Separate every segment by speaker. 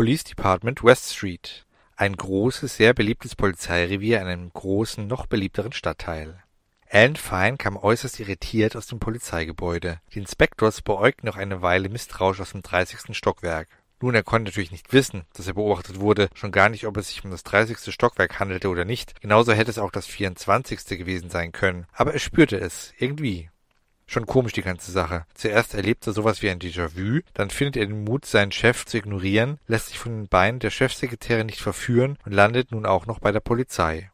Speaker 1: Police Department West Street. Ein großes, sehr beliebtes Polizeirevier in einem großen, noch beliebteren Stadtteil. Alan Fine kam äußerst irritiert aus dem Polizeigebäude. Die Inspectors beäugten noch eine Weile misstrauisch aus dem dreißigsten Stockwerk. Nun, er konnte natürlich nicht wissen, dass er beobachtet wurde, schon gar nicht, ob es sich um das dreißigste Stockwerk handelte oder nicht. Genauso hätte es auch das vierundzwanzigste gewesen sein können. Aber er spürte es, irgendwie. Schon komisch die ganze Sache. Zuerst erlebt er sowas wie ein Déjà-vu, dann findet er den Mut, seinen Chef zu ignorieren, lässt sich von den Beinen der Chefsekretärin nicht verführen und landet nun auch noch bei der Polizei.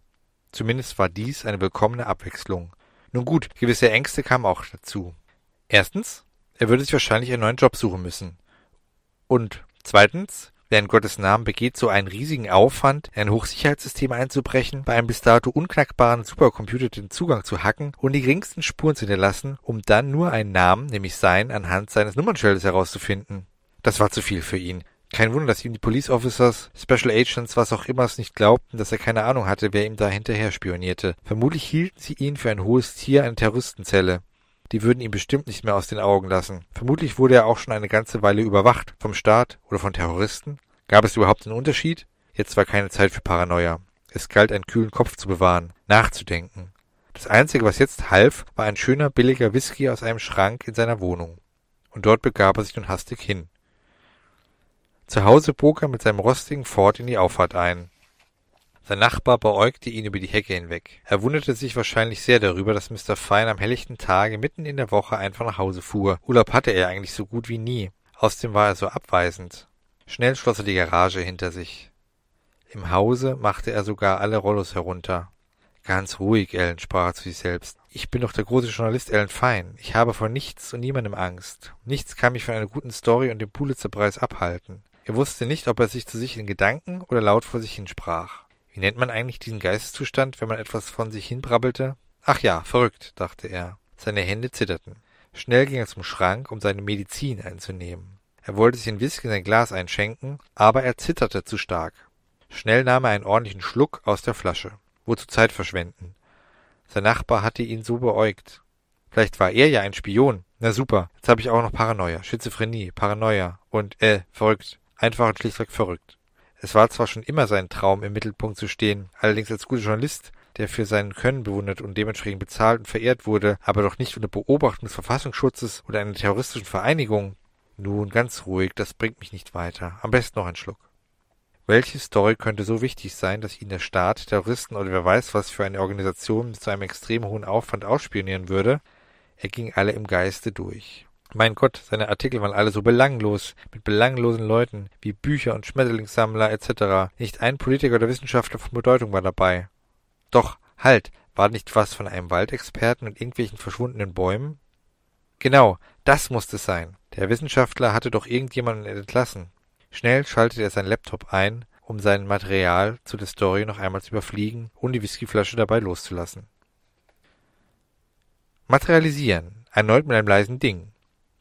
Speaker 1: Zumindest war dies eine willkommene Abwechslung. Nun gut, gewisse Ängste kamen auch dazu. Erstens, er würde sich wahrscheinlich einen neuen Job suchen müssen. Und zweitens, Wer in Gottes Namen begeht so einen riesigen Aufwand, in ein Hochsicherheitssystem einzubrechen, bei einem bis dato unknackbaren Supercomputer den Zugang zu hacken und die geringsten Spuren zu hinterlassen, um dann nur einen Namen, nämlich seinen, anhand seines Nummernschildes herauszufinden? Das war zu viel für ihn. Kein Wunder, dass ihm die Police Officers, Special Agents, was auch immer es nicht glaubten, dass er keine Ahnung hatte, wer ihm da hinterher spionierte. Vermutlich hielten sie ihn für ein hohes Tier, eine Terroristenzelle. Die würden ihn bestimmt nicht mehr aus den Augen lassen. Vermutlich wurde er auch schon eine ganze Weile überwacht. Vom Staat oder von Terroristen? Gab es überhaupt einen Unterschied? Jetzt war keine Zeit für Paranoia. Es galt, einen kühlen Kopf zu bewahren, nachzudenken. Das Einzige, was jetzt half, war ein schöner, billiger Whisky aus einem Schrank in seiner Wohnung. Und dort begab er sich nun hastig hin. Zu Hause bog er mit seinem rostigen Ford in die Auffahrt ein. Sein Nachbar beäugte ihn über die Hecke hinweg. Er wunderte sich wahrscheinlich sehr darüber, dass Mr. Fine am helllichten Tage mitten in der Woche einfach nach Hause fuhr. Urlaub hatte er eigentlich so gut wie nie. Außerdem war er so abweisend. Schnell schloss er die Garage hinter sich. Im Hause machte er sogar alle Rollos herunter. Ganz ruhig, Ellen, sprach er zu sich selbst. Ich bin doch der große Journalist Ellen Fine. Ich habe vor nichts und niemandem Angst. Nichts kann mich von einer guten Story und dem Pulitzerpreis abhalten. Er wusste nicht, ob er sich zu sich in Gedanken oder laut vor sich hinsprach. Wie nennt man eigentlich diesen Geisteszustand, wenn man etwas von sich hinbrabbelte? Ach ja, verrückt, dachte er. Seine Hände zitterten. Schnell ging er zum Schrank, um seine Medizin einzunehmen. Er wollte sich ein Whisky in sein Glas einschenken, aber er zitterte zu stark. Schnell nahm er einen ordentlichen Schluck aus der Flasche. Wozu Zeit verschwenden? Sein Nachbar hatte ihn so beäugt. Vielleicht war er ja ein Spion. Na super, jetzt habe ich auch noch Paranoia, Schizophrenie, Paranoia und, äh, verrückt. Einfach und schlichtweg verrückt. Es war zwar schon immer sein Traum, im Mittelpunkt zu stehen, allerdings als guter Journalist, der für sein Können bewundert und dementsprechend bezahlt und verehrt wurde, aber doch nicht unter Beobachtung des Verfassungsschutzes oder einer terroristischen Vereinigung. Nun, ganz ruhig, das bringt mich nicht weiter. Am besten noch ein Schluck. Welche Story könnte so wichtig sein, dass ihn der Staat, Terroristen oder wer weiß was für eine Organisation mit so einem extrem hohen Aufwand ausspionieren würde? Er ging alle im Geiste durch. Mein Gott, seine Artikel waren alle so belanglos, mit belanglosen Leuten, wie Bücher und Schmetterlingssammler etc. Nicht ein Politiker oder Wissenschaftler von Bedeutung war dabei. Doch, halt, war nicht was von einem Waldexperten und irgendwelchen verschwundenen Bäumen? Genau, das musste es sein. Der Wissenschaftler hatte doch irgendjemanden entlassen. Schnell schaltete er sein Laptop ein, um sein Material zu der Story noch einmal zu überfliegen und die Whiskyflasche dabei loszulassen. Materialisieren, erneut mit einem leisen Ding.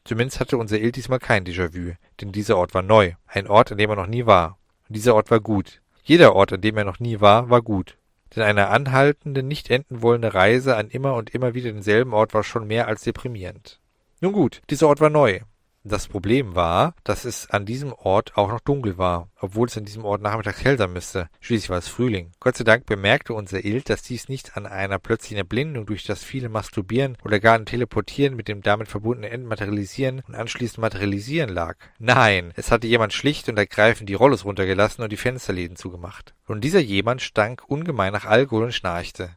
Speaker 1: Zumindest hatte unser Il diesmal kein Déjà-vu, denn dieser Ort war neu, ein Ort, an dem er noch nie war. Und dieser Ort war gut. Jeder Ort, an dem er noch nie war, war gut. Denn eine anhaltende, nicht enden wollende Reise an immer und immer wieder denselben Ort war schon mehr als deprimierend. Nun gut, dieser Ort war neu. Das Problem war, dass es an diesem Ort auch noch dunkel war, obwohl es an diesem Ort nachmittags hell sein müsste. Schließlich war es Frühling. Gott sei Dank bemerkte unser Ild, dass dies nicht an einer plötzlichen Erblindung durch das viele Masturbieren oder gar ein Teleportieren mit dem damit verbundenen Entmaterialisieren und anschließend Materialisieren lag. Nein, es hatte jemand schlicht und ergreifend die Rollos runtergelassen und die Fensterläden zugemacht. Und dieser jemand stank ungemein nach Alkohol und schnarchte.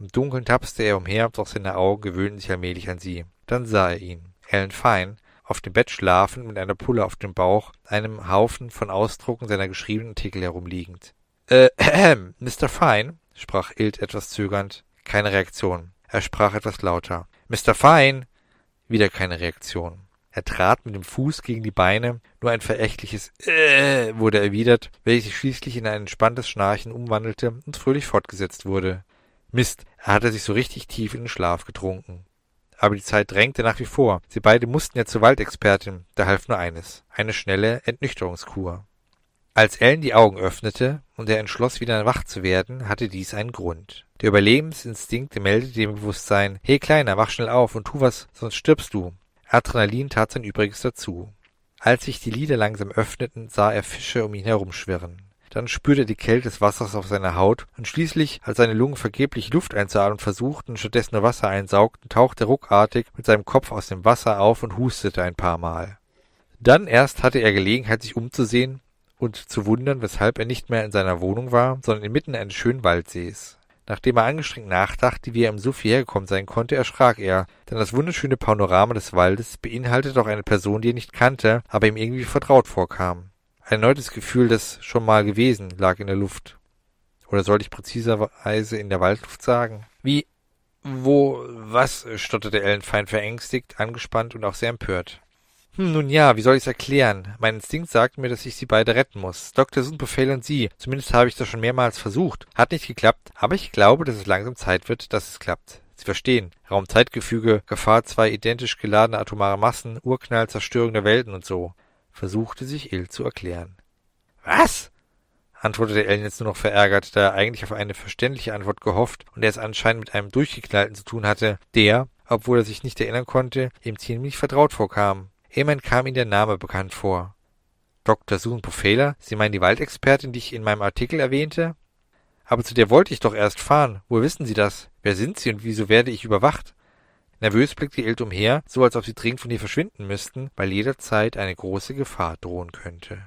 Speaker 1: Im Dunkeln tapste er umher, doch seine Augen gewöhnten sich allmählich an sie. Dann sah er ihn. Ellen Fine, auf dem Bett schlafend mit einer Pulle auf dem Bauch, einem Haufen von Ausdrucken seiner geschriebenen Artikel herumliegend. Äh, äh, Mr. Fine, sprach Ilt etwas zögernd. Keine Reaktion. Er sprach etwas lauter. Mr. Fine! Wieder keine Reaktion. Er trat mit dem Fuß gegen die Beine, nur ein verächtliches äh wurde erwidert, welches sich schließlich in ein entspanntes Schnarchen umwandelte und fröhlich fortgesetzt wurde. Mist, er hatte sich so richtig tief in den Schlaf getrunken aber die Zeit drängte nach wie vor. Sie beide mussten ja zur Waldexpertin, da half nur eines, eine schnelle Entnüchterungskur. Als Ellen die Augen öffnete und er entschloss, wieder wach zu werden, hatte dies einen Grund. Der Überlebensinstinkt meldete dem Bewusstsein, hey Kleiner, wach schnell auf und tu was, sonst stirbst du. Adrenalin tat sein Übriges dazu. Als sich die Lider langsam öffneten, sah er Fische um ihn herumschwirren. Dann spürte er die Kälte des Wassers auf seiner Haut und schließlich, als seine Lungen vergeblich Luft einzuatmen versuchten und stattdessen nur Wasser einsaugten, tauchte er ruckartig mit seinem Kopf aus dem Wasser auf und hustete ein paar Mal. Dann erst hatte er Gelegenheit, sich umzusehen und zu wundern, weshalb er nicht mehr in seiner Wohnung war, sondern inmitten eines schönen Waldsees. Nachdem er angestrengt nachdachte, wie er im Suff hierher gekommen sein konnte, erschrak er, denn das wunderschöne Panorama des Waldes beinhaltete auch eine Person, die er nicht kannte, aber ihm irgendwie vertraut vorkam. Ein erneutes Gefühl des schon mal gewesen lag in der Luft. Oder sollte ich präziserweise in der Waldluft sagen? Wie, wo, was, stotterte Ellen fein verängstigt, angespannt und auch sehr empört. Hm, nun ja, wie soll ich's erklären? Mein Instinkt sagt mir, dass ich sie beide retten muss. Dr. Sunbefehl und sie. Zumindest habe ich das schon mehrmals versucht. Hat nicht geklappt, aber ich glaube, dass es langsam Zeit wird, dass es klappt. Sie verstehen. Raum-Zeitgefüge, Gefahr zwei identisch geladene atomare Massen, Urknall, Zerstörung der Welten und so. Versuchte sich Ill zu erklären. Was? antwortete Ellen jetzt nur noch verärgert, da er eigentlich auf eine verständliche Antwort gehofft und er es anscheinend mit einem Durchgeknallten zu tun hatte, der, obwohl er sich nicht erinnern konnte, ihm ziemlich vertraut vorkam. Immerhin kam ihm der Name bekannt vor. Dr. Susan Pofela, Sie meinen die Waldexpertin, die ich in meinem Artikel erwähnte? Aber zu der wollte ich doch erst fahren. Woher wissen Sie das? Wer sind Sie und wieso werde ich überwacht? Nervös blickte Ilt umher, so als ob sie dringend von hier verschwinden müssten, weil jederzeit eine große Gefahr drohen könnte.